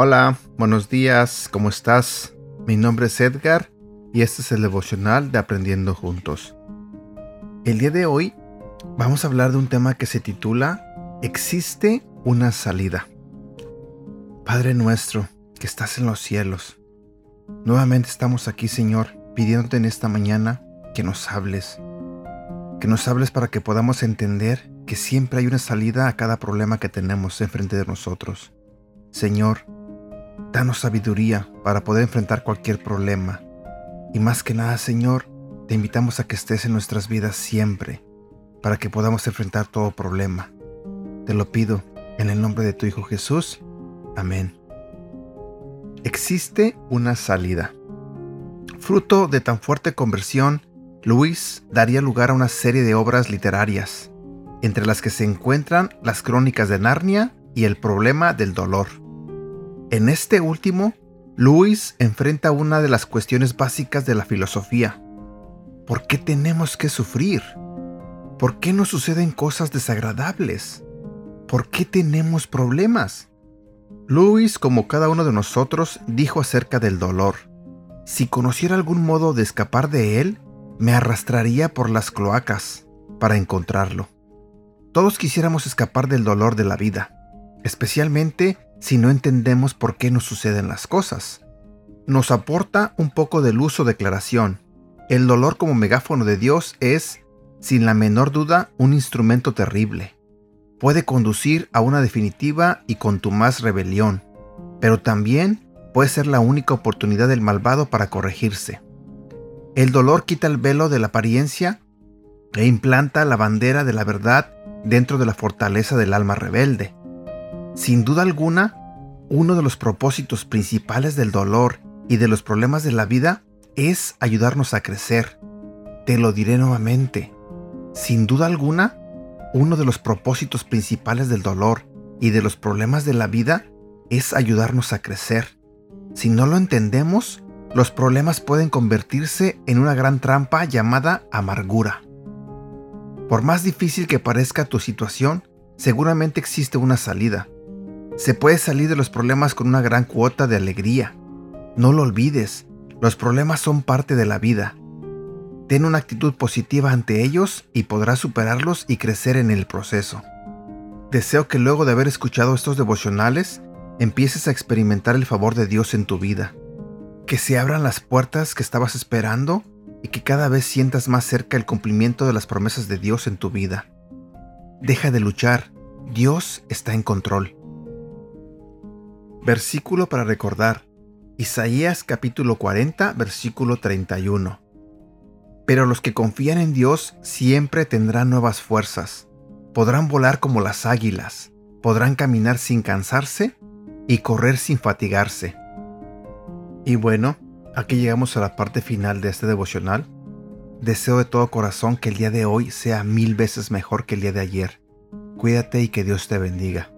Hola, buenos días, ¿cómo estás? Mi nombre es Edgar y este es el devocional de Aprendiendo Juntos. El día de hoy vamos a hablar de un tema que se titula ¿Existe una salida? Padre nuestro que estás en los cielos, nuevamente estamos aquí Señor pidiéndote en esta mañana que nos hables, que nos hables para que podamos entender que siempre hay una salida a cada problema que tenemos enfrente de nosotros. Señor, Danos sabiduría para poder enfrentar cualquier problema. Y más que nada, Señor, te invitamos a que estés en nuestras vidas siempre, para que podamos enfrentar todo problema. Te lo pido en el nombre de tu Hijo Jesús. Amén. Existe una salida. Fruto de tan fuerte conversión, Luis daría lugar a una serie de obras literarias, entre las que se encuentran las crónicas de Narnia y el problema del dolor. En este último, Luis enfrenta una de las cuestiones básicas de la filosofía. ¿Por qué tenemos que sufrir? ¿Por qué nos suceden cosas desagradables? ¿Por qué tenemos problemas? Luis, como cada uno de nosotros, dijo acerca del dolor. Si conociera algún modo de escapar de él, me arrastraría por las cloacas para encontrarlo. Todos quisiéramos escapar del dolor de la vida, especialmente si no entendemos por qué nos suceden las cosas. Nos aporta un poco de luz o declaración. El dolor como megáfono de Dios es, sin la menor duda, un instrumento terrible. Puede conducir a una definitiva y contumaz rebelión, pero también puede ser la única oportunidad del malvado para corregirse. El dolor quita el velo de la apariencia e implanta la bandera de la verdad dentro de la fortaleza del alma rebelde. Sin duda alguna, uno de los propósitos principales del dolor y de los problemas de la vida es ayudarnos a crecer. Te lo diré nuevamente. Sin duda alguna, uno de los propósitos principales del dolor y de los problemas de la vida es ayudarnos a crecer. Si no lo entendemos, los problemas pueden convertirse en una gran trampa llamada amargura. Por más difícil que parezca tu situación, seguramente existe una salida. Se puede salir de los problemas con una gran cuota de alegría. No lo olvides, los problemas son parte de la vida. Ten una actitud positiva ante ellos y podrás superarlos y crecer en el proceso. Deseo que luego de haber escuchado estos devocionales, empieces a experimentar el favor de Dios en tu vida. Que se abran las puertas que estabas esperando y que cada vez sientas más cerca el cumplimiento de las promesas de Dios en tu vida. Deja de luchar, Dios está en control. Versículo para recordar. Isaías capítulo 40, versículo 31. Pero los que confían en Dios siempre tendrán nuevas fuerzas. Podrán volar como las águilas, podrán caminar sin cansarse y correr sin fatigarse. Y bueno, aquí llegamos a la parte final de este devocional. Deseo de todo corazón que el día de hoy sea mil veces mejor que el día de ayer. Cuídate y que Dios te bendiga.